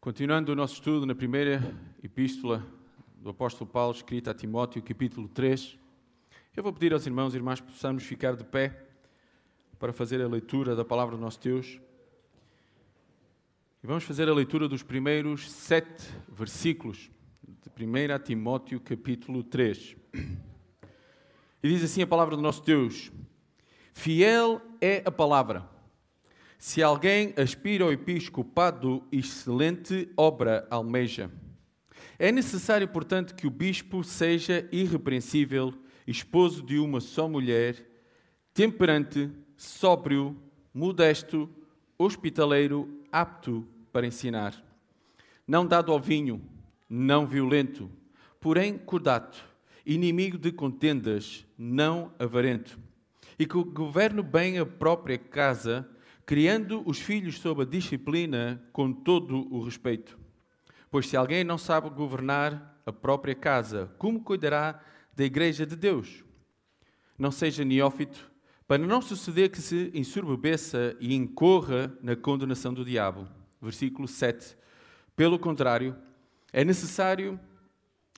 Continuando o nosso estudo na primeira epístola do apóstolo Paulo, escrita a Timóteo, capítulo 3, eu vou pedir aos irmãos e irmãs que possamos ficar de pé para fazer a leitura da palavra do nosso Deus. E vamos fazer a leitura dos primeiros sete versículos de 1 Timóteo, capítulo 3. E diz assim a palavra do nosso Deus: Fiel é a palavra se alguém aspira ao episcopado, excelente obra almeja. É necessário, portanto, que o bispo seja irrepreensível, esposo de uma só mulher, temperante, sóbrio, modesto, hospitaleiro, apto para ensinar. Não dado ao vinho, não violento, porém cordato, inimigo de contendas, não avarento, e que governe bem a própria casa, criando os filhos sob a disciplina com todo o respeito. Pois se alguém não sabe governar a própria casa, como cuidará da igreja de Deus? Não seja neófito, para não suceder que se ensurbebeça e incorra na condenação do diabo. Versículo 7. Pelo contrário, é necessário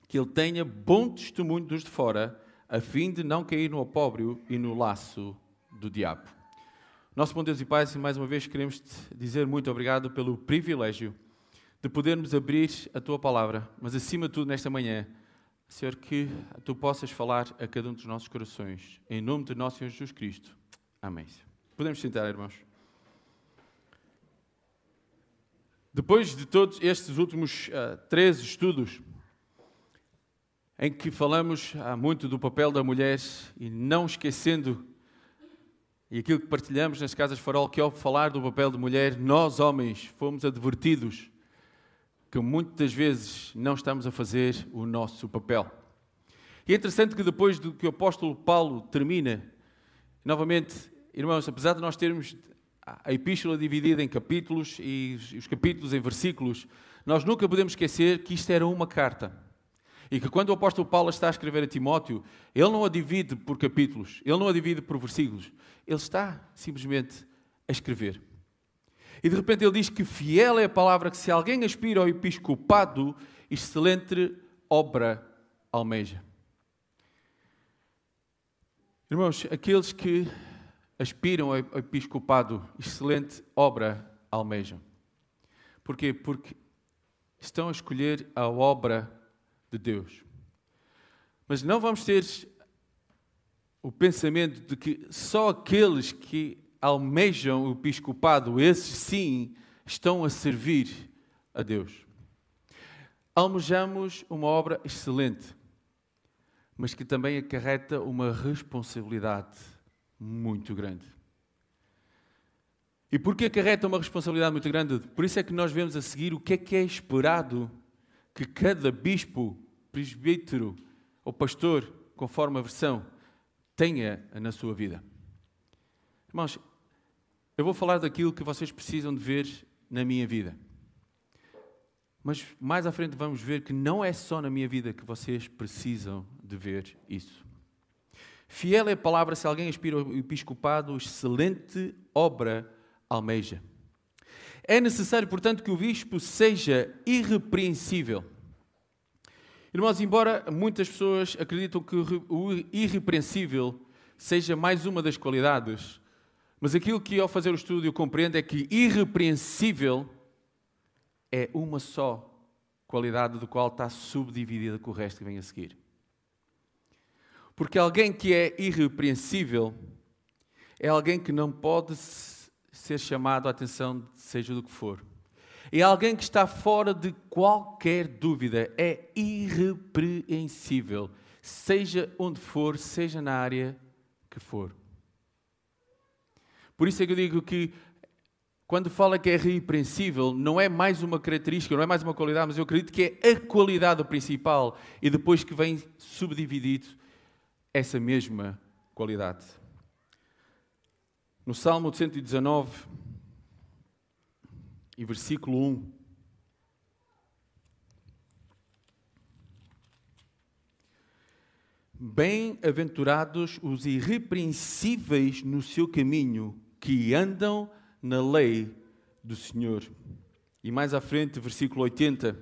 que ele tenha bom testemunho dos de fora, a fim de não cair no opróbrio e no laço do diabo. Nosso bom Deus e Pai, mais uma vez queremos te dizer muito obrigado pelo privilégio de podermos abrir a tua palavra, mas acima de tudo nesta manhã, Senhor, que tu possas falar a cada um dos nossos corações. Em nome de nosso Senhor Jesus Cristo. Amém. Podemos sentar, irmãos. Depois de todos estes últimos uh, três estudos, em que falamos uh, muito do papel da mulher e não esquecendo e aquilo que partilhamos nas casas farol, que ao falar do papel de mulher, nós homens fomos advertidos que muitas vezes não estamos a fazer o nosso papel. E é interessante que depois do que o apóstolo Paulo termina, novamente, irmãos, apesar de nós termos a epístola dividida em capítulos e os capítulos em versículos, nós nunca podemos esquecer que isto era uma carta. E que quando o apóstolo Paulo está a escrever a Timóteo, ele não a divide por capítulos, ele não a divide por versículos, ele está simplesmente a escrever. E de repente ele diz que fiel é a palavra que se alguém aspira ao episcopado, excelente obra almeja. Irmãos, aqueles que aspiram ao episcopado, excelente obra almejam. Porquê? Porque estão a escolher a obra de Deus. Mas não vamos ter o pensamento de que só aqueles que almejam o episcopado, esses sim, estão a servir a Deus. Almejamos uma obra excelente, mas que também acarreta uma responsabilidade muito grande. E por que acarreta uma responsabilidade muito grande? Por isso é que nós vemos a seguir o que é que é esperado que cada bispo, presbítero ou pastor, conforme a versão, tenha na sua vida. Irmãos, eu vou falar daquilo que vocês precisam de ver na minha vida. Mas mais à frente vamos ver que não é só na minha vida que vocês precisam de ver isso. Fiel é a palavra se alguém aspira ao episcopado, excelente obra almeja. É necessário, portanto, que o bispo seja irrepreensível Irmãos, embora muitas pessoas acreditam que o irrepreensível seja mais uma das qualidades, mas aquilo que ao fazer o estudo eu compreendo é que irrepreensível é uma só qualidade do qual está subdividida com o resto que vem a seguir. Porque alguém que é irrepreensível é alguém que não pode ser chamado a atenção, seja do que for é alguém que está fora de qualquer dúvida, é irrepreensível, seja onde for, seja na área que for. Por isso é que eu digo que quando fala que é irrepreensível, não é mais uma característica, não é mais uma qualidade, mas eu acredito que é a qualidade principal e depois que vem subdividido essa mesma qualidade. No Salmo 119, e versículo 1. Bem-aventurados os irrepreensíveis no seu caminho, que andam na lei do Senhor. E mais à frente, versículo 80.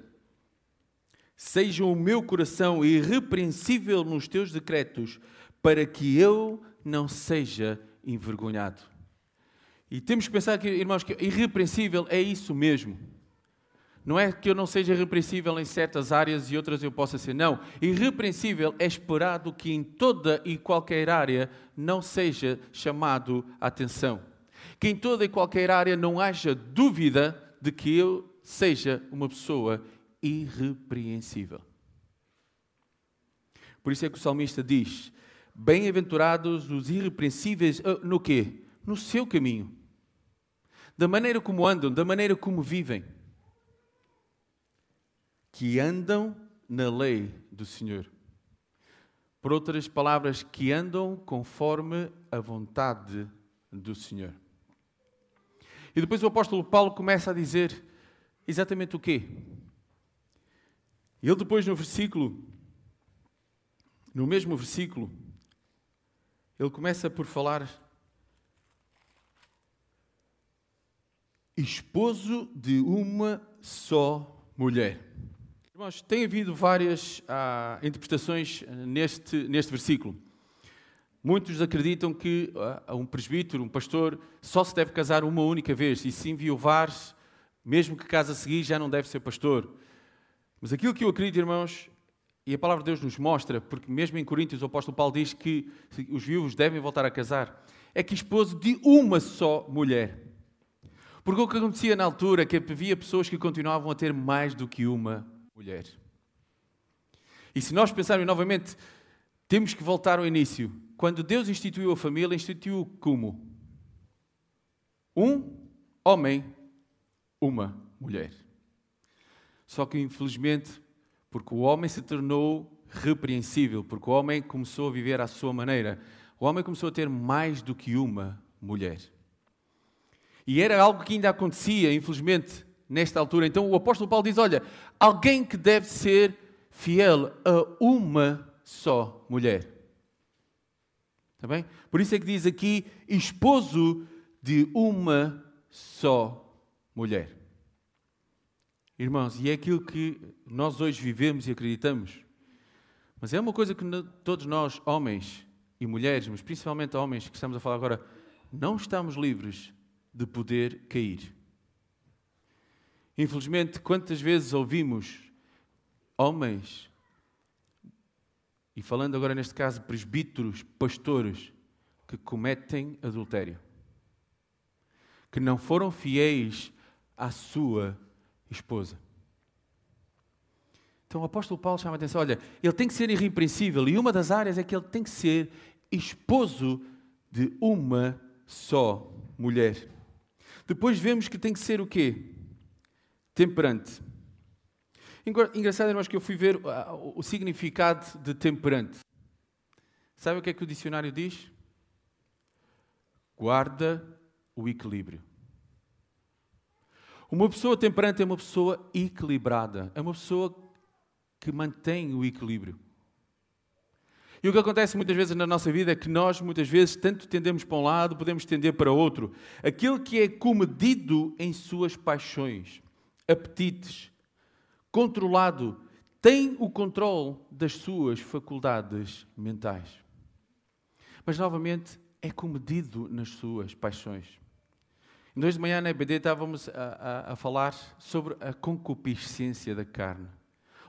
Seja o meu coração irrepreensível nos teus decretos, para que eu não seja envergonhado. E temos que pensar, que, irmãos, que irrepreensível é isso mesmo. Não é que eu não seja irrepreensível em certas áreas e outras eu possa ser. Não. Irrepreensível é esperado que em toda e qualquer área não seja chamado a atenção. Que em toda e qualquer área não haja dúvida de que eu seja uma pessoa irrepreensível. Por isso é que o salmista diz: Bem-aventurados os irrepreensíveis ah, no quê? No seu caminho. Da maneira como andam, da maneira como vivem que andam na lei do Senhor. Por outras palavras, que andam conforme a vontade do Senhor. E depois o apóstolo Paulo começa a dizer exatamente o quê? Ele depois no versículo, no mesmo versículo, ele começa por falar esposo de uma só mulher. Irmãos, tem havido várias ah, interpretações neste, neste versículo. Muitos acreditam que ah, um presbítero, um pastor, só se deve casar uma única vez e se enviuvar, mesmo que case a seguir, já não deve ser pastor. Mas aquilo que eu acredito, irmãos, e a palavra de Deus nos mostra, porque mesmo em Coríntios o apóstolo Paulo diz que os viúvos devem voltar a casar, é que esposo de uma só mulher. Porque o que acontecia na altura é que havia pessoas que continuavam a ter mais do que uma mulher. E se nós pensarmos novamente, temos que voltar ao início. Quando Deus instituiu a família, instituiu como? Um homem, uma mulher. Só que, infelizmente, porque o homem se tornou repreensível, porque o homem começou a viver à sua maneira, o homem começou a ter mais do que uma mulher. E era algo que ainda acontecia, infelizmente, nesta altura. Então o apóstolo Paulo diz: Olha, alguém que deve ser fiel a uma só mulher. Está bem? Por isso é que diz aqui: esposo de uma só mulher. Irmãos, e é aquilo que nós hoje vivemos e acreditamos. Mas é uma coisa que todos nós, homens e mulheres, mas principalmente homens que estamos a falar agora, não estamos livres de poder cair. Infelizmente, quantas vezes ouvimos homens, e falando agora neste caso presbíteros, pastores, que cometem adultério, que não foram fiéis à sua esposa. Então o apóstolo Paulo chama a atenção: olha, ele tem que ser irrepreensível, e uma das áreas é que ele tem que ser esposo de uma só mulher. Depois vemos que tem que ser o quê? temperante. Engraçado, irmãos, que eu fui ver ah, o significado de temperante. Sabe o que é que o dicionário diz? Guarda o equilíbrio. Uma pessoa temperante é uma pessoa equilibrada, é uma pessoa que mantém o equilíbrio. E o que acontece muitas vezes na nossa vida é que nós, muitas vezes, tanto tendemos para um lado, podemos tender para outro. Aquele que é comedido em suas paixões apetites, controlado, tem o controle das suas faculdades mentais. Mas, novamente, é comedido nas suas paixões. Em dois de manhã, na EBD, estávamos a, a, a falar sobre a concupiscência da carne.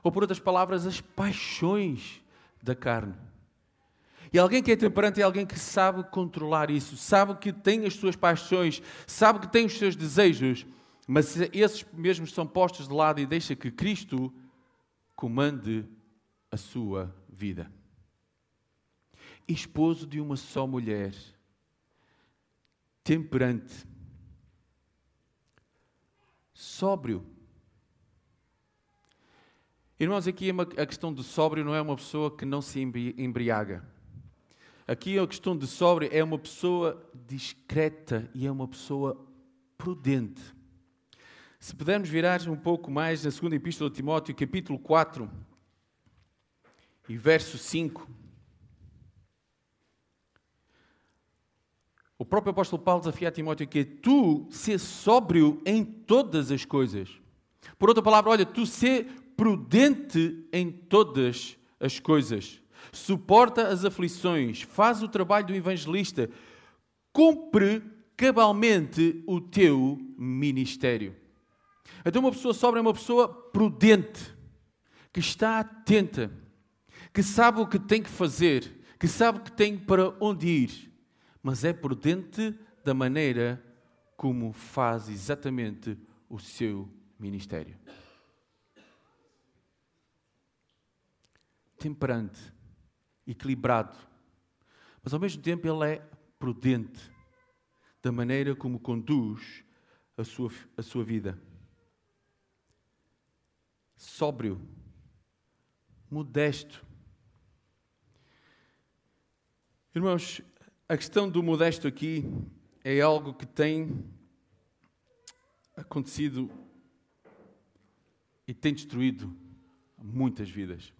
Ou, por outras palavras, as paixões da carne. E alguém que é temperante é alguém que sabe controlar isso, sabe que tem as suas paixões, sabe que tem os seus desejos mas esses mesmos são postos de lado e deixa que Cristo comande a sua vida. Esposo de uma só mulher, temperante, sóbrio. Irmãos, aqui a questão de sóbrio não é uma pessoa que não se embriaga. Aqui a questão de sóbrio é uma pessoa discreta e é uma pessoa prudente. Se pudermos virar um pouco mais na segunda epístola de Timóteo, capítulo 4 e verso 5. O próprio apóstolo Paulo desafia a Timóteo que tu se sóbrio em todas as coisas. Por outra palavra, olha, tu ser prudente em todas as coisas, suporta as aflições, faz o trabalho do evangelista, cumpre cabalmente o teu ministério. Então, uma pessoa sobra é uma pessoa prudente, que está atenta, que sabe o que tem que fazer, que sabe que tem para onde ir, mas é prudente da maneira como faz exatamente o seu ministério. Temperante, equilibrado, mas ao mesmo tempo ele é prudente da maneira como conduz a sua, a sua vida. Sóbrio, modesto. Irmãos, a questão do modesto aqui é algo que tem acontecido e tem destruído muitas vidas.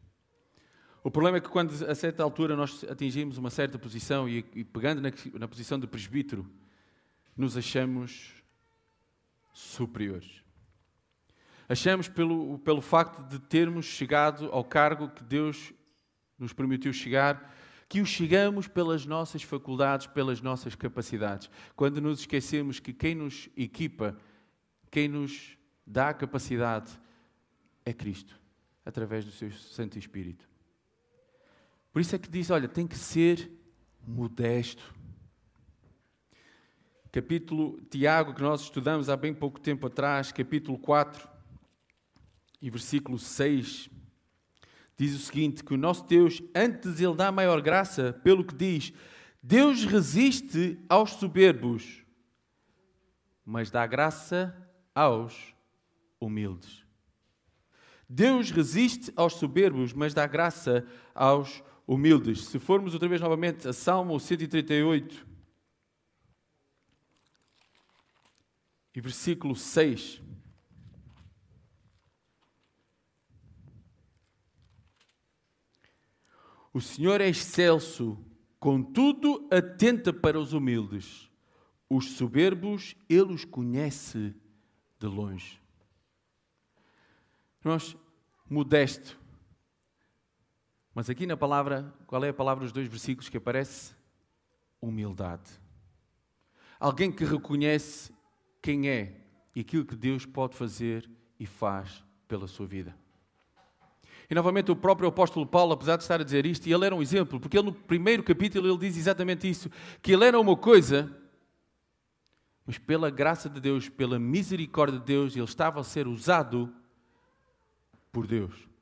O problema é que quando a certa altura nós atingimos uma certa posição e, e pegando na, na posição de presbítero, nos achamos superiores. Achamos pelo, pelo facto de termos chegado ao cargo que Deus nos permitiu chegar, que o chegamos pelas nossas faculdades, pelas nossas capacidades. Quando nos esquecemos que quem nos equipa, quem nos dá a capacidade é Cristo, através do seu Santo Espírito. Por isso é que diz: olha, tem que ser modesto. Capítulo Tiago, que nós estudamos há bem pouco tempo atrás, capítulo 4 e versículo 6 diz o seguinte: que o nosso Deus, antes Ele dá maior graça, pelo que diz, Deus resiste aos soberbos, mas dá graça aos humildes. Deus resiste aos soberbos, mas dá graça aos humildes. Se formos outra vez novamente a Salmo 138 e versículo 6. O Senhor é excelso, contudo atenta para os humildes. Os soberbos, Ele os conhece de longe. Irmãos, modesto. Mas aqui na palavra, qual é a palavra dos dois versículos que aparece? Humildade. Alguém que reconhece quem é e aquilo que Deus pode fazer e faz pela sua vida. E novamente o próprio apóstolo Paulo, apesar de estar a dizer isto, e ele era um exemplo, porque ele no primeiro capítulo ele diz exatamente isso, que ele era uma coisa, mas pela graça de Deus, pela misericórdia de Deus, ele estava a ser usado por Deus.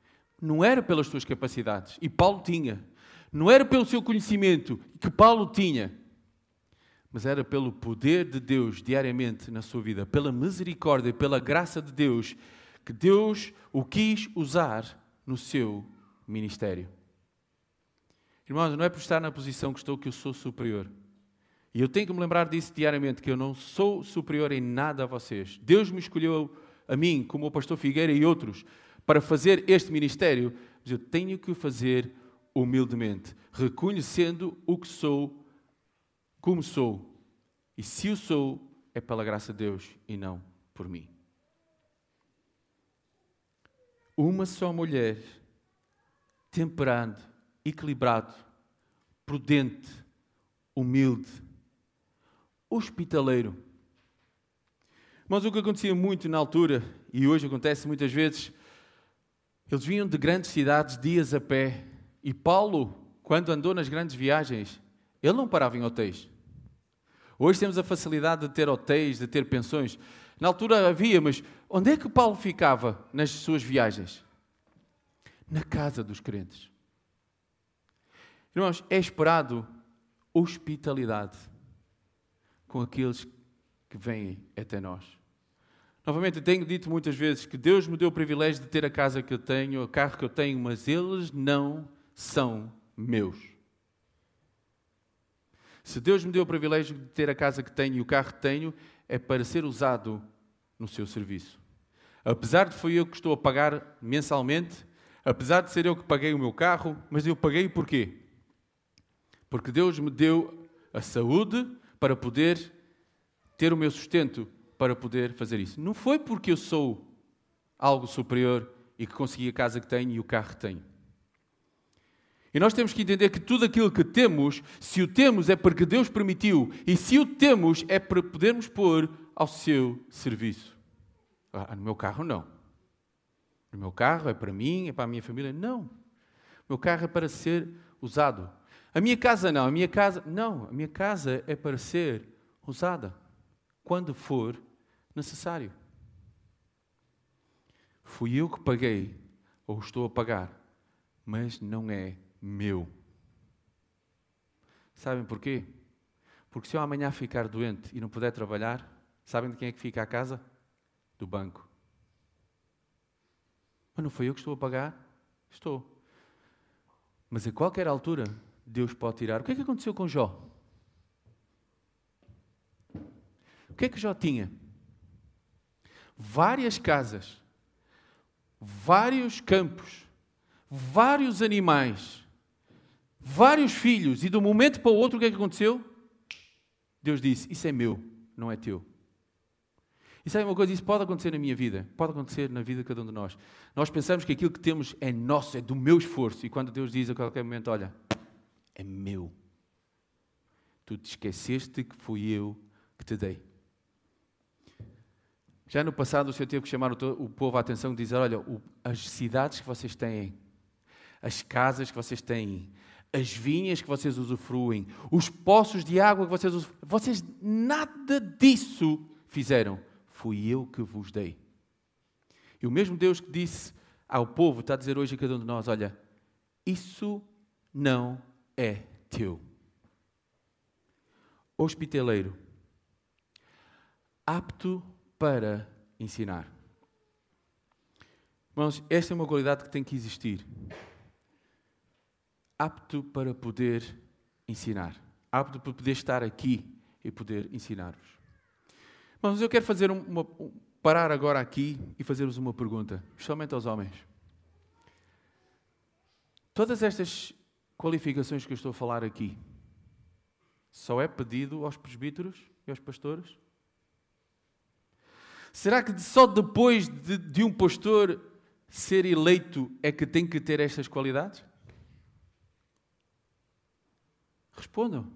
Não era pelas suas capacidades, e Paulo tinha. Não era pelo seu conhecimento, que Paulo tinha. Mas era pelo poder de Deus diariamente na sua vida, pela misericórdia, pela graça de Deus, que Deus o quis usar no seu ministério. Irmãos, não é por estar na posição que estou que eu sou superior. E eu tenho que me lembrar disso diariamente, que eu não sou superior em nada a vocês. Deus me escolheu a mim, como o pastor Figueira e outros, para fazer este ministério, mas eu tenho que o fazer humildemente, reconhecendo o que sou, como sou. E se o sou, é pela graça de Deus e não por mim uma só mulher, temperado, equilibrado, prudente, humilde, hospitaleiro. Mas o que acontecia muito na altura, e hoje acontece muitas vezes, eles vinham de grandes cidades dias a pé. E Paulo, quando andou nas grandes viagens, ele não parava em hotéis. Hoje temos a facilidade de ter hotéis, de ter pensões. Na altura havia, mas onde é que Paulo ficava nas suas viagens? Na casa dos crentes. Irmãos, é esperado hospitalidade com aqueles que vêm até nós. Novamente, eu tenho dito muitas vezes que Deus me deu o privilégio de ter a casa que eu tenho, o carro que eu tenho, mas eles não são meus. Se Deus me deu o privilégio de ter a casa que tenho e o carro que tenho, é para ser usado no seu serviço. Apesar de foi eu que estou a pagar mensalmente, apesar de ser eu que paguei o meu carro, mas eu paguei porquê? Porque Deus me deu a saúde para poder ter o meu sustento, para poder fazer isso. Não foi porque eu sou algo superior e que consegui a casa que tenho e o carro que tenho. E nós temos que entender que tudo aquilo que temos, se o temos é porque Deus permitiu, e se o temos é para podermos pôr ao seu serviço. Ah, no meu carro, não. O meu carro é para mim, é para a minha família. Não. O meu carro é para ser usado. A minha casa não. A minha casa, não. A minha casa é para ser usada quando for necessário. Fui eu que paguei, ou estou a pagar, mas não é meu. Sabem porquê? Porque se eu amanhã ficar doente e não puder trabalhar, sabem de quem é que fica a casa? Do banco. Mas não foi eu que estou a pagar? Estou. Mas a qualquer altura, Deus pode tirar. O que é que aconteceu com Jó? O que é que Jó tinha? Várias casas, vários campos, vários animais, vários filhos, e de um momento para o outro o que é que aconteceu? Deus disse: Isso é meu, não é teu. E sabe uma coisa? Isso pode acontecer na minha vida, pode acontecer na vida de cada um de nós. Nós pensamos que aquilo que temos é nosso, é do meu esforço, e quando Deus diz a qualquer momento: Olha, é meu. Tu te esqueceste que fui eu que te dei. Já no passado o Senhor teve que chamar o, povo à atenção e dizer: Olha, as cidades que vocês têm, as casas que vocês têm, as vinhas que vocês usufruem, os poços de água que vocês usufruem, vocês nada disso fizeram fui eu que vos dei. E o mesmo Deus que disse ao povo, está a dizer hoje a cada um de nós: olha, isso não é teu. Hospitaleiro, apto para ensinar. Irmãos, esta é uma qualidade que tem que existir. Apto para poder ensinar. Apto para poder estar aqui e poder ensinar-vos. Mas eu quero fazer uma, parar agora aqui e fazer-vos uma pergunta, especialmente aos homens. Todas estas qualificações que eu estou a falar aqui, só é pedido aos presbíteros e aos pastores? Será que só depois de, de um pastor ser eleito é que tem que ter estas qualidades? Respondam.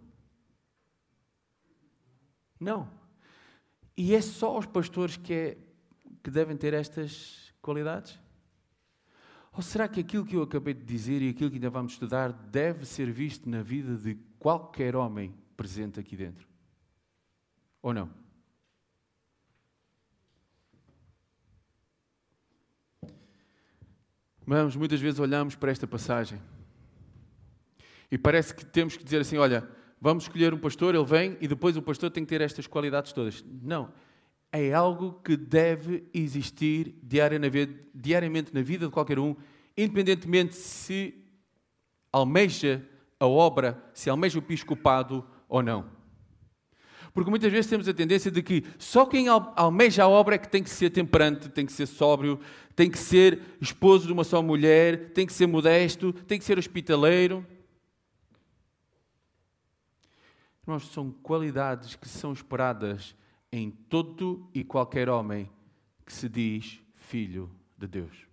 Não. E é só os pastores que, é, que devem ter estas qualidades? Ou será que aquilo que eu acabei de dizer e aquilo que ainda vamos estudar deve ser visto na vida de qualquer homem presente aqui dentro? Ou não? Vamos, muitas vezes olhamos para esta passagem e parece que temos que dizer assim: olha, vamos escolher um pastor, ele vem e depois o pastor tem que ter estas qualidades todas. Não. É algo que deve existir diariamente na vida de qualquer um, independentemente se almeja a obra, se almeja o episcopado ou não. Porque muitas vezes temos a tendência de que só quem almeja a obra é que tem que ser temperante, tem que ser sóbrio, tem que ser esposo de uma só mulher, tem que ser modesto, tem que ser hospitaleiro. Irmãos, são qualidades que são esperadas em todo e qualquer homem que se diz filho de Deus.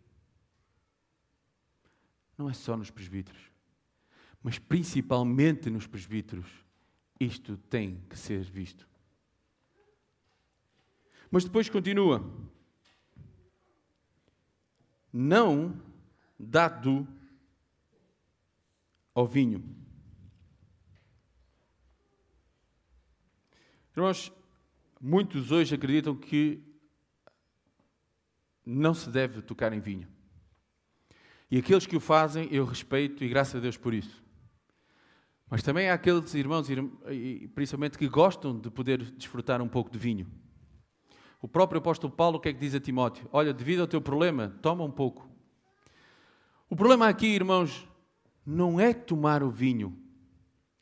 Não é só nos presbíteros, mas principalmente nos presbíteros, isto tem que ser visto. Mas depois continua. Não dado ao vinho. Irmãos, muitos hoje acreditam que não se deve tocar em vinho. E aqueles que o fazem, eu respeito e graças a Deus por isso. Mas também há aqueles irmãos, principalmente, que gostam de poder desfrutar um pouco de vinho. O próprio apóstolo Paulo, o que é que diz a Timóteo? Olha, devido ao teu problema, toma um pouco. O problema aqui, irmãos, não é tomar o vinho,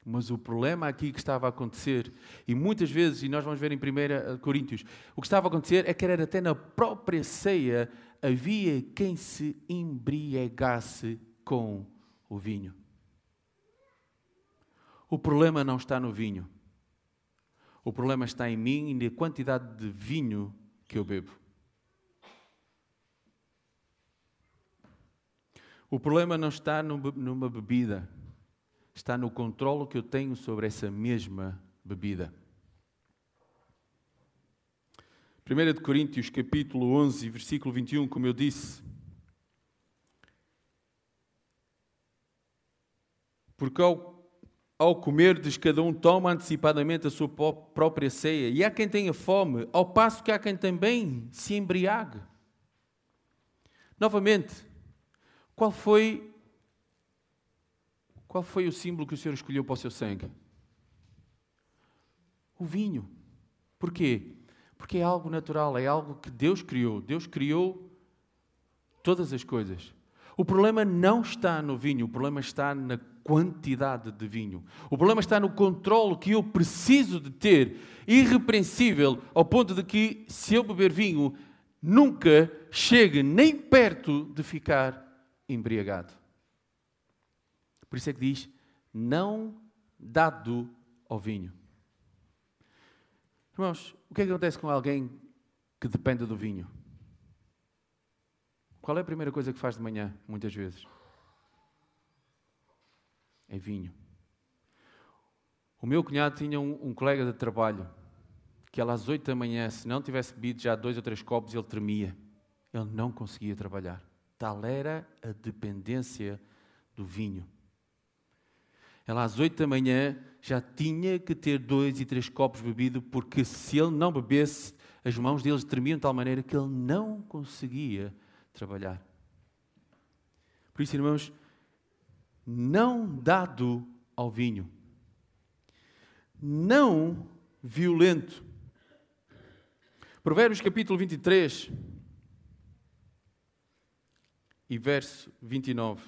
mas o problema aqui que estava a acontecer, e muitas vezes, e nós vamos ver em 1 Coríntios, o que estava a acontecer é que era até na própria ceia havia quem se embriagasse com o vinho. O problema não está no vinho. O problema está em mim e na quantidade de vinho que eu bebo. O problema não está numa bebida, está no controle que eu tenho sobre essa mesma bebida. 1 de Coríntios, capítulo 11, versículo 21, como eu disse. Porque ao, ao comerdes, cada um toma antecipadamente a sua própria ceia, e há quem tenha fome, ao passo que há quem também se embriague. Novamente, qual foi qual foi o símbolo que o Senhor escolheu para o seu sangue? O vinho. Porquê? Porque é algo natural, é algo que Deus criou. Deus criou todas as coisas. O problema não está no vinho, o problema está na quantidade de vinho. O problema está no controle que eu preciso de ter, irrepreensível, ao ponto de que, se eu beber vinho, nunca chegue nem perto de ficar embriagado. Por isso é que diz: não dado ao vinho. Irmãos, o que é que acontece com alguém que depende do vinho? Qual é a primeira coisa que faz de manhã, muitas vezes? É vinho. O meu cunhado tinha um, um colega de trabalho que ele às oito da manhã, se não tivesse bebido já dois ou três copos, ele tremia. Ele não conseguia trabalhar. Tal era a dependência do vinho. Ela às oito da manhã já tinha que ter dois e três copos bebido, porque se ele não bebesse, as mãos deles tremiam de tal maneira que ele não conseguia trabalhar. Por isso, irmãos, não dado ao vinho, não violento. Provérbios capítulo 23 e verso 29.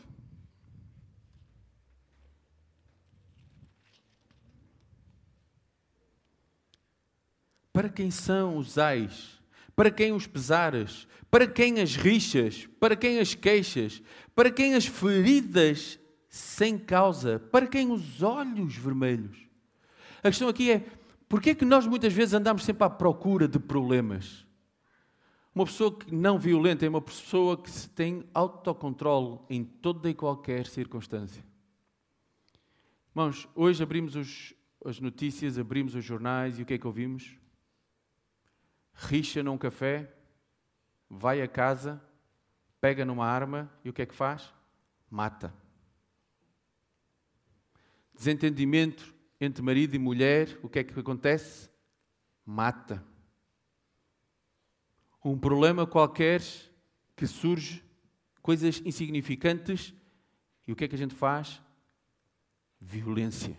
Para quem são os ais? Para quem os pesares? Para quem as rixas? Para quem as queixas? Para quem as feridas sem causa? Para quem os olhos vermelhos? A questão aqui é: porquê é que nós muitas vezes andamos sempre à procura de problemas? Uma pessoa que não violenta é uma pessoa que tem autocontrole em toda e qualquer circunstância. Irmãos, hoje abrimos os, as notícias, abrimos os jornais e o que é que ouvimos? Rixa num café, vai a casa, pega numa arma e o que é que faz? Mata. Desentendimento entre marido e mulher, o que é que acontece? Mata. Um problema qualquer que surge, coisas insignificantes, e o que é que a gente faz? Violência.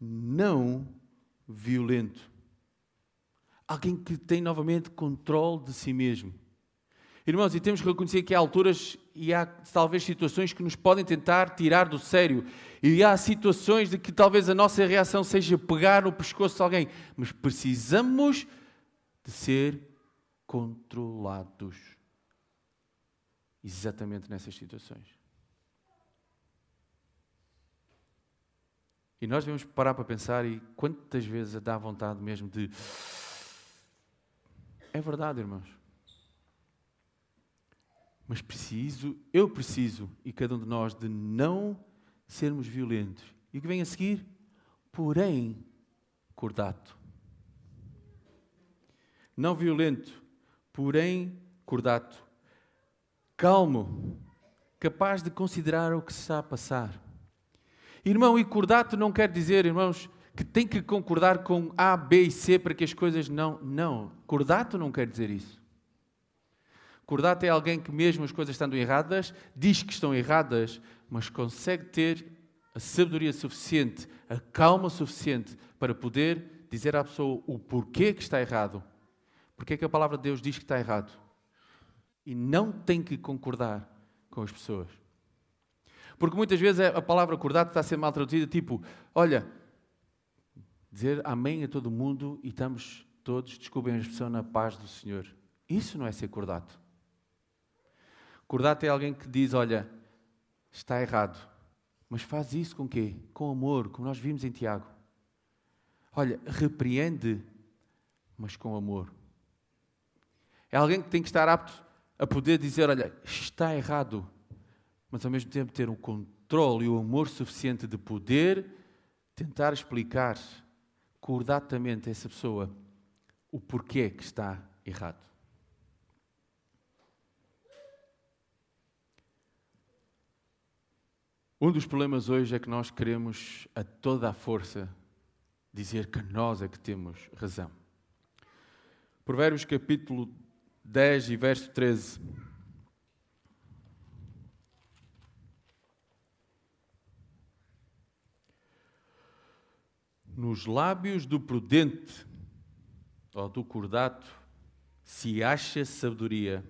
Não violento. Alguém que tem novamente controle de si mesmo. Irmãos, e temos que reconhecer que há alturas e há talvez situações que nos podem tentar tirar do sério. E há situações de que talvez a nossa reação seja pegar no pescoço de alguém. Mas precisamos de ser controlados. Exatamente nessas situações. E nós devemos parar para pensar e quantas vezes dá vontade mesmo de é verdade, irmãos. Mas preciso, eu preciso, e cada um de nós, de não sermos violentos. E o que vem a seguir? Porém, cordato. Não violento, porém, cordato. Calmo, capaz de considerar o que se está a passar. Irmão, e cordato não quer dizer, irmãos, que tem que concordar com A, B e C para que as coisas não. Não. Cordato não quer dizer isso. Cordato é alguém que, mesmo as coisas estando erradas, diz que estão erradas, mas consegue ter a sabedoria suficiente, a calma suficiente para poder dizer à pessoa o porquê que está errado. Porque é que a palavra de Deus diz que está errado. E não tem que concordar com as pessoas. Porque muitas vezes a palavra cordato está a ser mal traduzida, tipo, olha, dizer amém a todo mundo e estamos todos, desculpem a expressão, na paz do Senhor. Isso não é ser cordato. Cordato é alguém que diz: Olha, está errado, mas faz isso com quê? Com amor, como nós vimos em Tiago. Olha, repreende, mas com amor. É alguém que tem que estar apto a poder dizer: olha, está errado, mas ao mesmo tempo ter o controle e o amor suficiente de poder tentar explicar cordatamente a essa pessoa o porquê que está errado. Um dos problemas hoje é que nós queremos a toda a força dizer que nós é que temos razão. Provérbios capítulo 10 e verso 13. Nos lábios do prudente ou do cordato se acha sabedoria,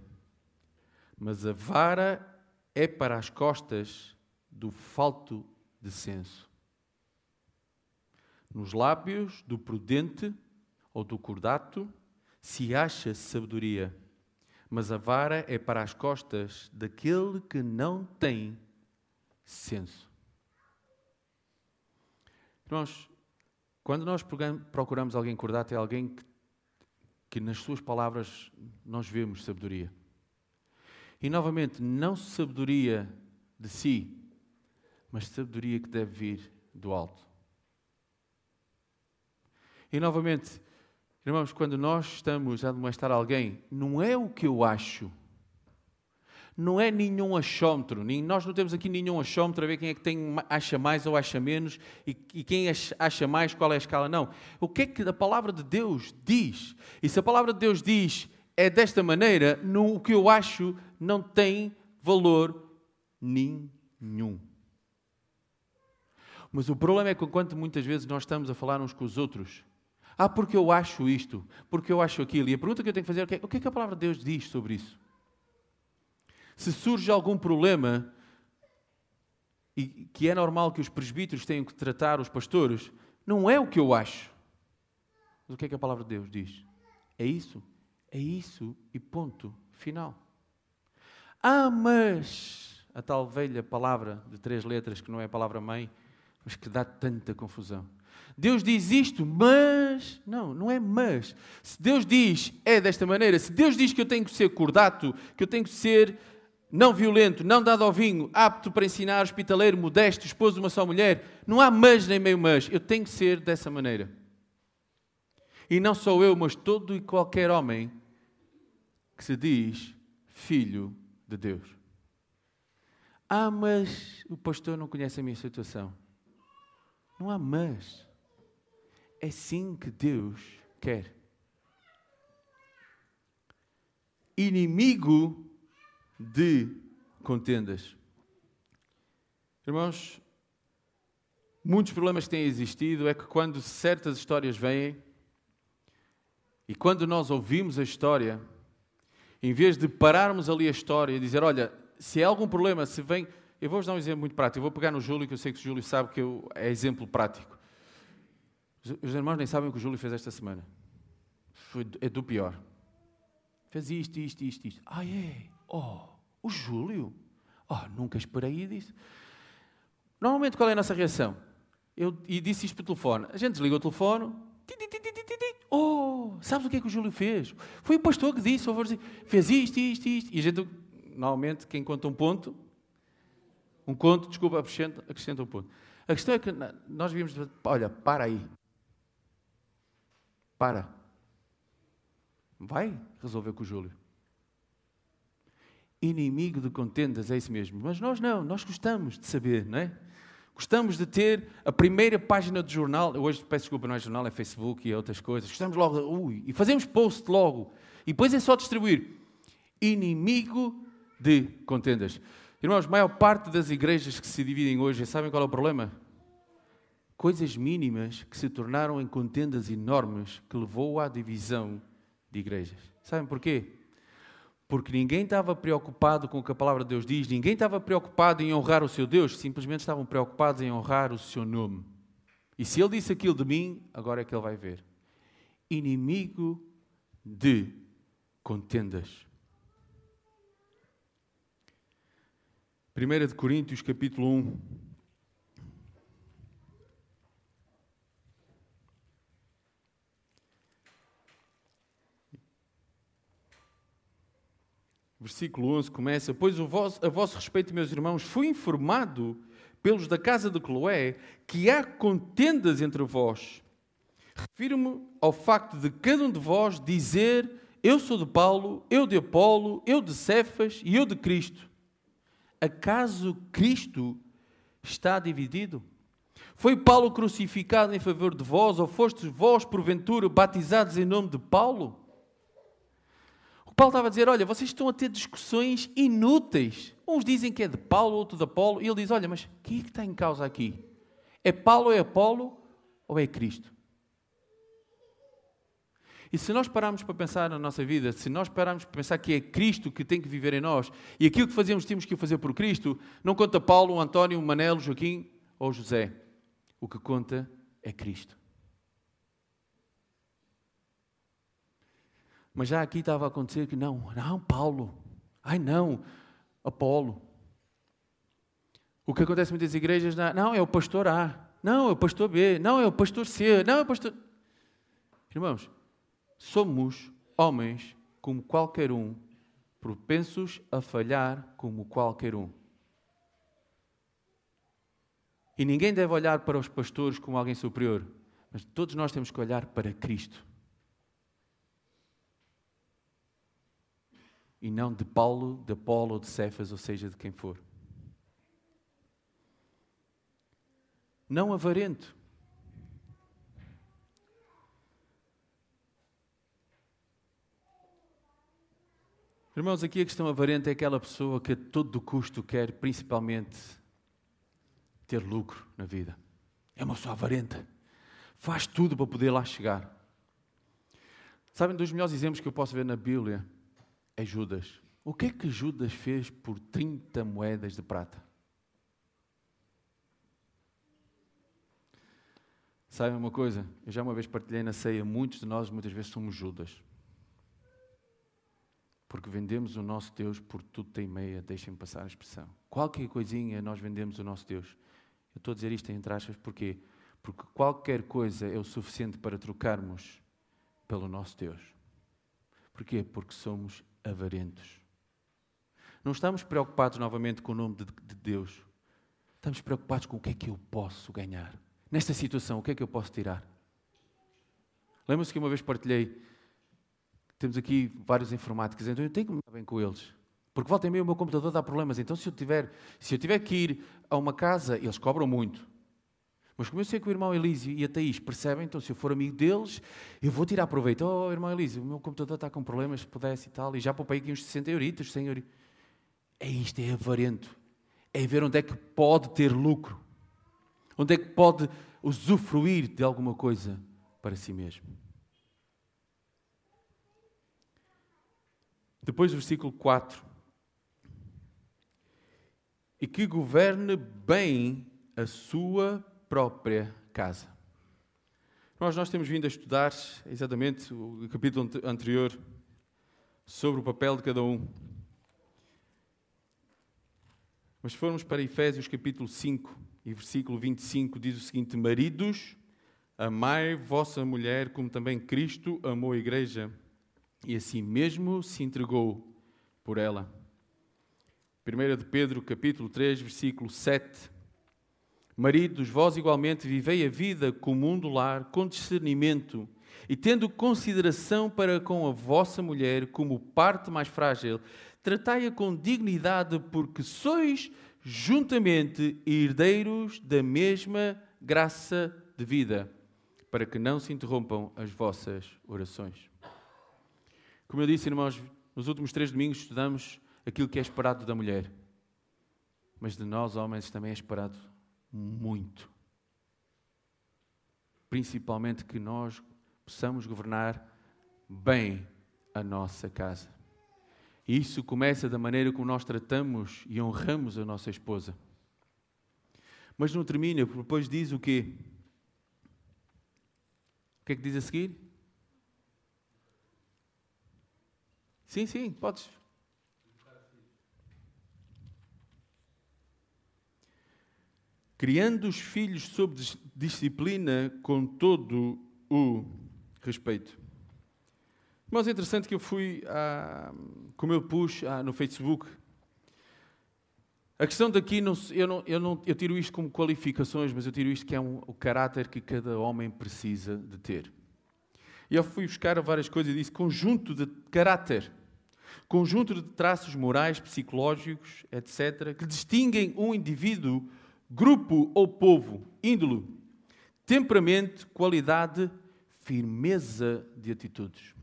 mas a vara é para as costas do falto de senso. Nos lábios do prudente ou do cordato se acha sabedoria, mas a vara é para as costas daquele que não tem senso. Irmãos, quando nós procuramos alguém cordato, é alguém que, que nas suas palavras nós vemos sabedoria. E novamente, não sabedoria de si, mas sabedoria que deve vir do alto. E novamente, irmãos, quando nós estamos a demonstrar alguém, não é o que eu acho, não é nenhum achómetro, nem, nós não temos aqui nenhum achómetro a ver quem é que tem, acha mais ou acha menos e, e quem acha mais, qual é a escala. Não. O que é que a palavra de Deus diz? E se a palavra de Deus diz é desta maneira, no, o que eu acho não tem valor nenhum. Mas o problema é que, enquanto muitas vezes nós estamos a falar uns com os outros, ah, porque eu acho isto, porque eu acho aquilo, e a pergunta que eu tenho que fazer é: o que é que a palavra de Deus diz sobre isso? Se surge algum problema, e que é normal que os presbíteros tenham que tratar os pastores, não é o que eu acho. Mas o que é que a palavra de Deus diz? É isso, é isso e ponto, final. Ah, mas a tal velha palavra de três letras que não é a palavra mãe, mas que dá tanta confusão. Deus diz isto, mas. Não, não é mas. Se Deus diz é desta maneira, se Deus diz que eu tenho que ser cordato, que eu tenho que ser não violento, não dado ao vinho, apto para ensinar, hospitaleiro, modesto, esposo de uma só mulher, não há mas nem meio mas. Eu tenho que ser dessa maneira. E não só eu, mas todo e qualquer homem que se diz filho de Deus. Ah, mas o pastor não conhece a minha situação. Não há mas. É sim que Deus quer. Inimigo de contendas. Irmãos, muitos problemas que têm existido é que quando certas histórias vêm e quando nós ouvimos a história, em vez de pararmos ali a história e dizer, olha, se há algum problema, se vem eu vou-vos dar um exemplo muito prático. Eu vou pegar no Júlio, que eu sei que o Júlio sabe que eu, é exemplo prático. Os irmãos nem sabem o que o Júlio fez esta semana. Foi, é do pior. Fez isto, isto, isto, isto. Ah, é? Oh, o Júlio? Oh, nunca esperei disso. Normalmente, qual é a nossa reação? Eu e disse isto por telefone. A gente desliga o telefone. Oh, sabes o que é que o Júlio fez? Foi o pastor que disse. Fez isto, isto, isto. E a gente, normalmente, quem conta um ponto, um conto, desculpa, acrescenta, acrescenta um ponto. A questão é que nós vimos, olha, para aí. Para. Vai resolver com o Júlio. Inimigo de contendas, é isso mesmo. Mas nós não, nós gostamos de saber, não é? Gostamos de ter a primeira página do jornal. Hoje, peço desculpa, não é jornal, é Facebook e outras coisas. Gostamos logo, ui, e fazemos post logo. E depois é só distribuir. Inimigo de contendas. Irmãos, a maior parte das igrejas que se dividem hoje, sabem qual é o problema? Coisas mínimas que se tornaram em contendas enormes que levou à divisão de igrejas. Sabem porquê? Porque ninguém estava preocupado com o que a palavra de Deus diz, ninguém estava preocupado em honrar o seu Deus, simplesmente estavam preocupados em honrar o seu nome. E se ele disse aquilo de mim, agora é que ele vai ver. Inimigo de contendas. 1 de Coríntios, capítulo 1. Versículo 11 começa: Pois vosso, a vosso respeito, meus irmãos, fui informado pelos da casa de Cloé que há contendas entre vós. Refiro-me ao facto de cada um de vós dizer: Eu sou de Paulo, eu de Apolo, eu de Cefas e eu de Cristo. Acaso Cristo está dividido? Foi Paulo crucificado em favor de vós, ou fostes vós, porventura, batizados em nome de Paulo? Paulo estava a dizer: Olha, vocês estão a ter discussões inúteis. Uns dizem que é de Paulo, outro de Apolo, e ele diz: Olha, mas quem é que está em causa aqui? É Paulo, é Apolo ou é Cristo? E se nós pararmos para pensar na nossa vida, se nós pararmos para pensar que é Cristo que tem que viver em nós, e aquilo que fazemos temos que fazer por Cristo, não conta Paulo, António, Manelo, Joaquim ou José. O que conta é Cristo. Mas já aqui estava a acontecer que não, não, Paulo, ai não, Apolo. O que acontece muitas igrejas, não, é o pastor A, não, é o pastor B, não, é o pastor C, não, é o pastor. Irmãos, somos homens como qualquer um, propensos a falhar como qualquer um. E ninguém deve olhar para os pastores como alguém superior, mas todos nós temos que olhar para Cristo. E não de Paulo, de Apolo, de Cefas, ou seja, de quem for. Não avarento. Irmãos, aqui a questão avarenta é aquela pessoa que a todo custo quer principalmente ter lucro na vida. É uma pessoa avarenta. Faz tudo para poder lá chegar. Sabem, dos melhores exemplos que eu posso ver na Bíblia é Judas. O que é que Judas fez por 30 moedas de prata? Sabem uma coisa? Eu já uma vez partilhei na ceia, muitos de nós muitas vezes somos Judas. Porque vendemos o nosso Deus por tudo tem meia, deixem-me passar a expressão. Qualquer coisinha nós vendemos o nosso Deus. Eu estou a dizer isto entre aspas porque porque qualquer coisa é o suficiente para trocarmos pelo nosso Deus. Porquê? Porque somos avarentos. Não estamos preocupados novamente com o nome de, de Deus. Estamos preocupados com o que é que eu posso ganhar. Nesta situação, o que é que eu posso tirar? Lembra-se que uma vez partilhei, temos aqui vários informáticos, então eu tenho que me dar bem com eles. Porque volta e meia o meu computador dá problemas. Então, se eu, tiver, se eu tiver que ir a uma casa, eles cobram muito. Mas como eu sei que o irmão Elísio e a Thaís percebem, então se eu for amigo deles, eu vou tirar proveito. Oh, irmão Elísio, o meu computador está com problemas, se pudesse e tal, e já poupei aqui uns 60 euritos, 100 euritos. É isto, é avarento. É ver onde é que pode ter lucro. Onde é que pode usufruir de alguma coisa para si mesmo. Depois do versículo 4 e que governe bem a sua própria casa. Nós, nós temos vindo a estudar exatamente o capítulo anterior sobre o papel de cada um. Mas se formos para Efésios capítulo 5 e versículo 25, diz o seguinte: Maridos, amai vossa mulher como também Cristo amou a igreja e assim mesmo se entregou por ela 1 de Pedro, capítulo 3, versículo 7. Maridos, vós igualmente vivei a vida comum do lar com discernimento e tendo consideração para com a vossa mulher como parte mais frágil, tratai-a com dignidade, porque sois juntamente herdeiros da mesma graça de vida, para que não se interrompam as vossas orações. Como eu disse, irmãos, nos últimos três domingos estudamos aquilo que é esperado da mulher. Mas de nós, homens, também é esperado muito. Principalmente que nós possamos governar bem a nossa casa. E isso começa da maneira como nós tratamos e honramos a nossa esposa. Mas não termina, porque depois diz o quê? O que é que diz a seguir? Sim, sim, podes. Criando os filhos sob disciplina com todo o respeito. Mas é interessante que eu fui, ah, como eu pus ah, no Facebook, a questão daqui, não, eu, não, eu, não, eu tiro isto como qualificações, mas eu tiro isto que é um, o caráter que cada homem precisa de ter. E eu fui buscar várias coisas e disse conjunto de caráter, conjunto de traços morais, psicológicos, etc., que distinguem um indivíduo, grupo ou povo, índole, temperamento, qualidade, firmeza de atitudes.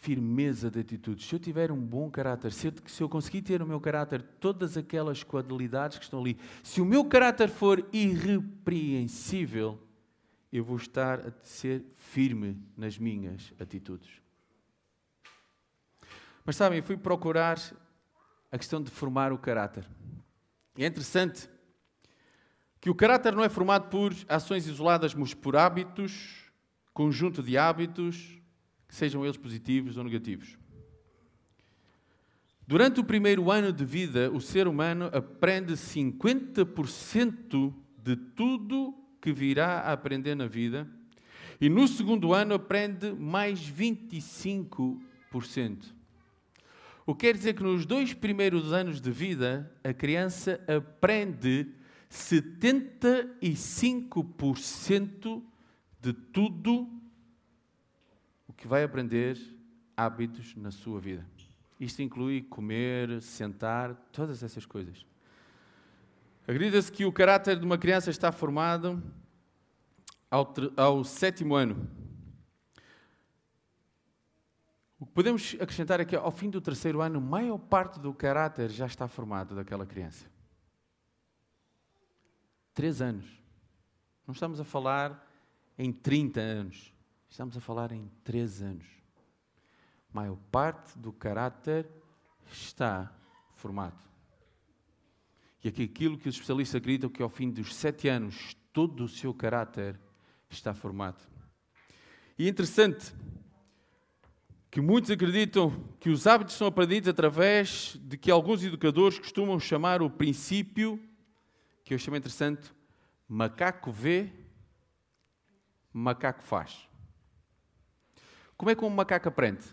firmeza de atitudes, se eu tiver um bom caráter, se eu, se eu conseguir ter no meu caráter todas aquelas qualidades que estão ali, se o meu caráter for irrepreensível, eu vou estar a ser firme nas minhas atitudes. Mas sabem, fui procurar a questão de formar o caráter. É interessante que o caráter não é formado por ações isoladas, mas por hábitos, conjunto de hábitos, sejam eles positivos ou negativos. Durante o primeiro ano de vida, o ser humano aprende 50% de tudo que virá a aprender na vida, e no segundo ano aprende mais 25%. O que quer dizer que nos dois primeiros anos de vida, a criança aprende 75% de tudo que vai aprender hábitos na sua vida. Isto inclui comer, sentar, todas essas coisas. Acredita-se que o caráter de uma criança está formado ao, ao sétimo ano. O que podemos acrescentar é que ao fim do terceiro ano, maior parte do caráter já está formado daquela criança. Três anos. Não estamos a falar em 30 anos. Estamos a falar em três anos. Maior parte do caráter está formado. E aqui aquilo que os especialistas acreditam que ao fim dos sete anos todo o seu caráter está formado. E é interessante que muitos acreditam que os hábitos são aprendidos através de que alguns educadores costumam chamar o princípio, que eu chamo interessante, macaco vê, macaco faz. Como é que um macaco aprende?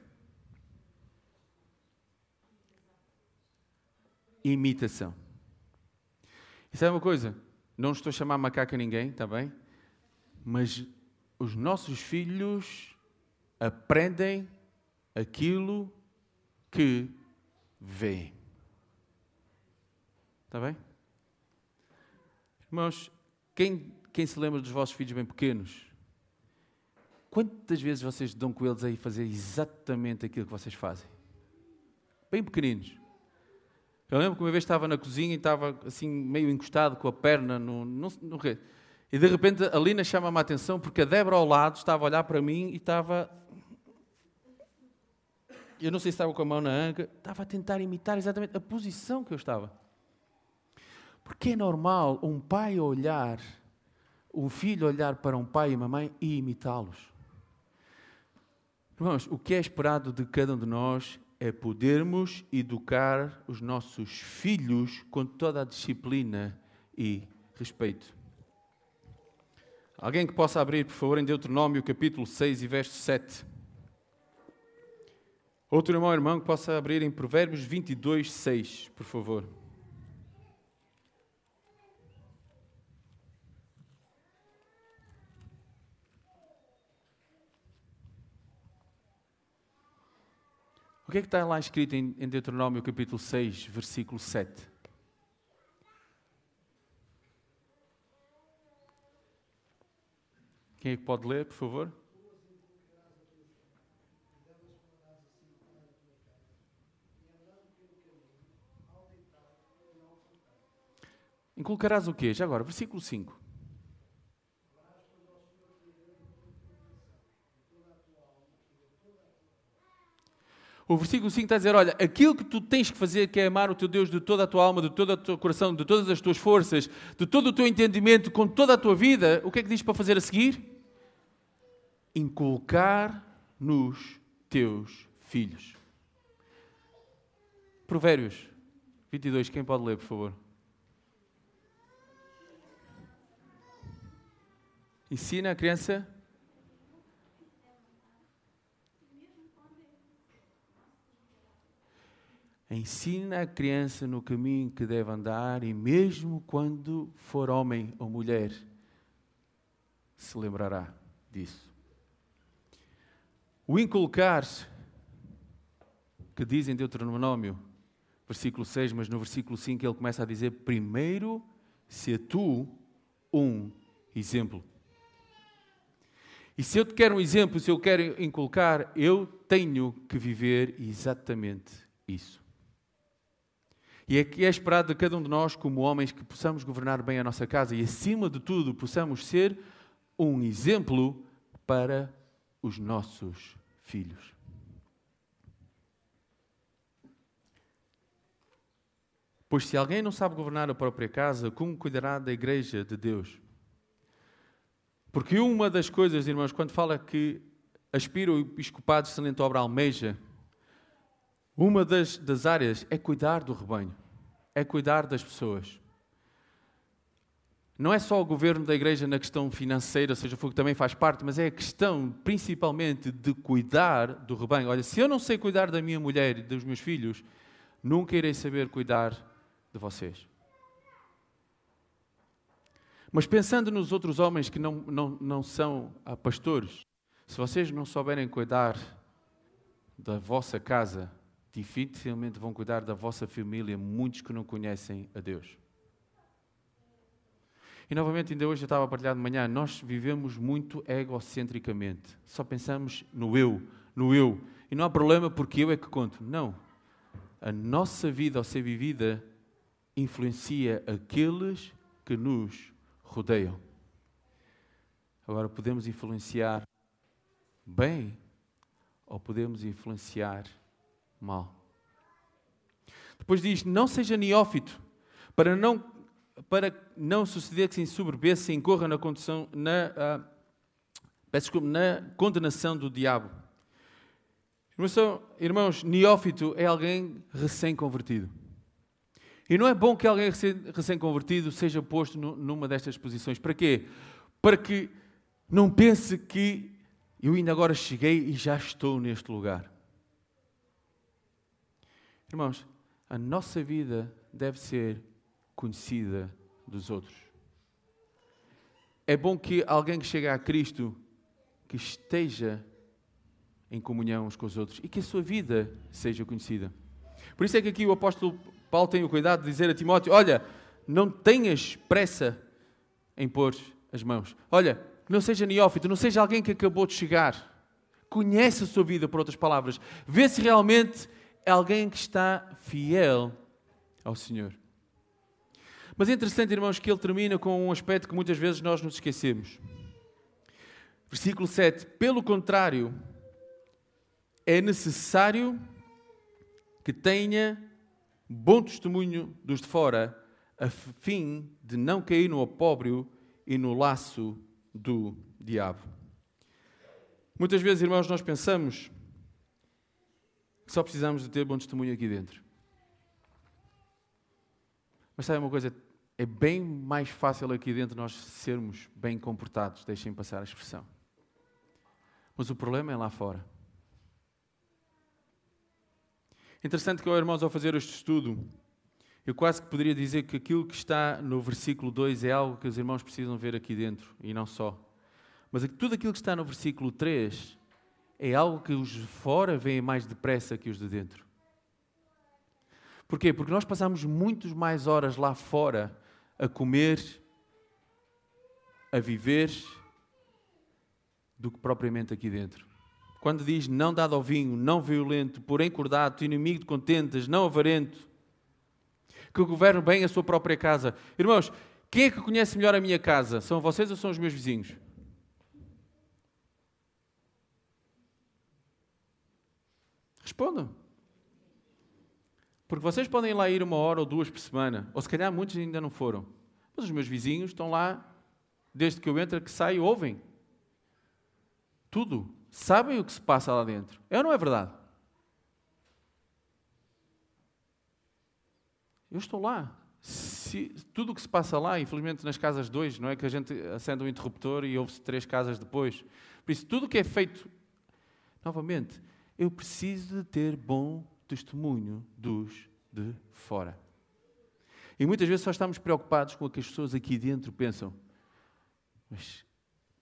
Imitação. E sabe uma coisa? Não estou a chamar macaco a ninguém, está bem? Mas os nossos filhos aprendem aquilo que veem. Está bem? Irmãos, quem, quem se lembra dos vossos filhos bem pequenos? Quantas vezes vocês dão com eles aí fazer exatamente aquilo que vocês fazem? Bem pequeninos. Eu lembro que uma vez estava na cozinha e estava assim meio encostado com a perna no, no, no e de repente a Lina chama-me a atenção porque a Débora ao lado estava a olhar para mim e estava. Eu não sei se estava com a mão na anca, estava a tentar imitar exatamente a posição que eu estava. Porque é normal um pai olhar, um filho olhar para um pai e uma mãe e imitá-los. Irmãos, o que é esperado de cada um de nós é podermos educar os nossos filhos com toda a disciplina e respeito. Alguém que possa abrir, por favor, em Deuteronômio capítulo 6 e verso 7. Outro irmão ou irmão que possa abrir em Provérbios 22, 6, por favor. O que é que está lá escrito em, Deuteronômio capítulo 6, versículo 7? Quem é que pode ler, por favor? Inculcarás o quê? Já agora, versículo 5. O versículo 5 está a dizer: Olha, aquilo que tu tens que fazer, que é amar o teu Deus de toda a tua alma, de todo o teu coração, de todas as tuas forças, de todo o teu entendimento, com toda a tua vida, o que é que diz para fazer a seguir? Inculcar nos teus filhos. Provérbios 22, quem pode ler, por favor? Ensina a criança. Ensina a criança no caminho que deve andar e, mesmo quando for homem ou mulher, se lembrará disso. O inculcar que diz em Deuteronomio, versículo 6, mas no versículo 5 ele começa a dizer: primeiro se tu um exemplo. E se eu te quero um exemplo, se eu quero inculcar, eu tenho que viver exatamente isso. E é que é esperado de cada um de nós, como homens, que possamos governar bem a nossa casa e, acima de tudo, possamos ser um exemplo para os nossos filhos. Pois se alguém não sabe governar a própria casa, como cuidará da igreja de Deus? Porque uma das coisas, irmãos, quando fala que aspira o episcopado excelente obra almeja, uma das, das áreas é cuidar do rebanho, é cuidar das pessoas. Não é só o governo da igreja na questão financeira, seja o que também faz parte, mas é a questão principalmente de cuidar do rebanho. Olha, se eu não sei cuidar da minha mulher e dos meus filhos, nunca irei saber cuidar de vocês. Mas pensando nos outros homens que não, não, não são ah, pastores, se vocês não souberem cuidar da vossa casa, dificilmente vão cuidar da vossa família, muitos que não conhecem a Deus. E novamente, ainda hoje eu estava a partilhar de manhã, nós vivemos muito egocentricamente. Só pensamos no eu, no eu. E não há problema porque eu é que conto. Não. A nossa vida, ao ser vivida, influencia aqueles que nos rodeiam. Agora, podemos influenciar bem ou podemos influenciar mal. Depois diz: não seja neófito, para não, para não suceder que se ensoberbeça e incorra na, condição, na, uh, na condenação do diabo. Irmãos, irmãos, neófito é alguém recém-convertido. E não é bom que alguém recém-convertido seja posto numa destas posições. Para quê? Para que não pense que eu ainda agora cheguei e já estou neste lugar. Irmãos, a nossa vida deve ser conhecida dos outros. É bom que alguém que chega a Cristo que esteja em comunhão uns com os outros e que a sua vida seja conhecida. Por isso é que aqui o apóstolo Paulo tem o cuidado de dizer a Timóteo: Olha, não tenhas pressa em pôr as mãos. Olha, não seja neófito, não seja alguém que acabou de chegar. Conhece a sua vida, por outras palavras. Vê se realmente é alguém que está fiel ao Senhor. Mas é interessante, irmãos, que ele termina com um aspecto que muitas vezes nós nos esquecemos. Versículo 7. Pelo contrário, é necessário que tenha bom testemunho dos de fora, a fim de não cair no opróbrio e no laço do diabo. Muitas vezes, irmãos, nós pensamos que só precisamos de ter bom testemunho aqui dentro. Mas sabe uma coisa? É bem mais fácil aqui dentro nós sermos bem comportados, deixem passar a expressão. Mas o problema é lá fora. Interessante que, irmãos, ao fazer este estudo, eu quase que poderia dizer que aquilo que está no versículo 2 é algo que os irmãos precisam ver aqui dentro, e não só. Mas tudo aquilo que está no versículo 3 é algo que os de fora veem mais depressa que os de dentro. Porquê? Porque nós passamos muitas mais horas lá fora a comer, a viver, do que propriamente aqui dentro. Quando diz não dado ao vinho, não violento, porém cordato, inimigo de contentes, não avarento, que governe bem a sua própria casa. Irmãos, quem é que conhece melhor a minha casa? São vocês ou são os meus vizinhos? Respondam. Porque vocês podem lá ir uma hora ou duas por semana, ou se calhar muitos ainda não foram. Mas os meus vizinhos estão lá, desde que eu entro, que saio, ouvem. Tudo sabem o que se passa lá dentro. É ou não é verdade? Eu estou lá. Se, tudo o que se passa lá, infelizmente nas casas dois, não é que a gente acende um interruptor e ouve-se três casas depois. Por isso, tudo o que é feito, novamente, eu preciso de ter bom testemunho dos de fora. E muitas vezes só estamos preocupados com o que as pessoas aqui dentro pensam. Mas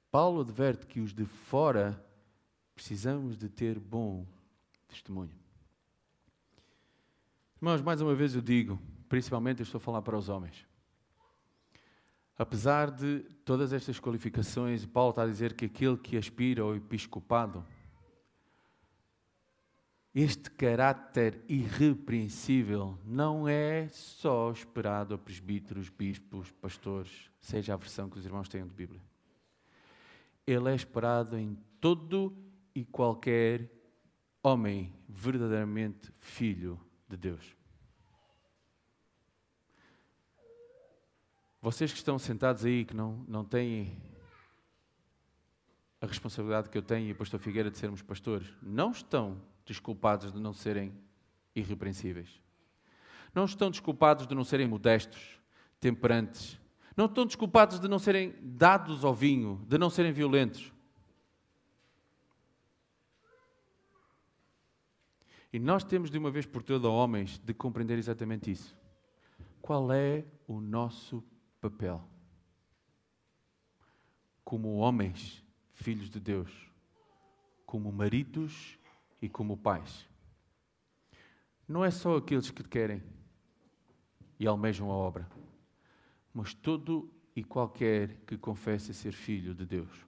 Paulo adverte que os de fora precisamos de ter bom testemunho. Irmãos, mais uma vez eu digo, principalmente eu estou a falar para os homens. Apesar de todas estas qualificações, Paulo está a dizer que aquele que aspira ao episcopado, este caráter irrepreensível não é só esperado a presbíteros, bispos, pastores, seja a versão que os irmãos tenham de Bíblia. Ele é esperado em todo e qualquer homem verdadeiramente filho de Deus. Vocês que estão sentados aí, que não, não têm a responsabilidade que eu tenho e o pastor Figueira de sermos pastores, não estão desculpados de não serem irrepreensíveis. Não estão desculpados de não serem modestos, temperantes. Não estão desculpados de não serem dados ao vinho, de não serem violentos. E nós temos de uma vez por todas, homens, de compreender exatamente isso. Qual é o nosso papel? Como homens, filhos de Deus, como maridos e como pais. Não é só aqueles que querem e almejam a obra, mas todo e qualquer que confesse ser filho de Deus.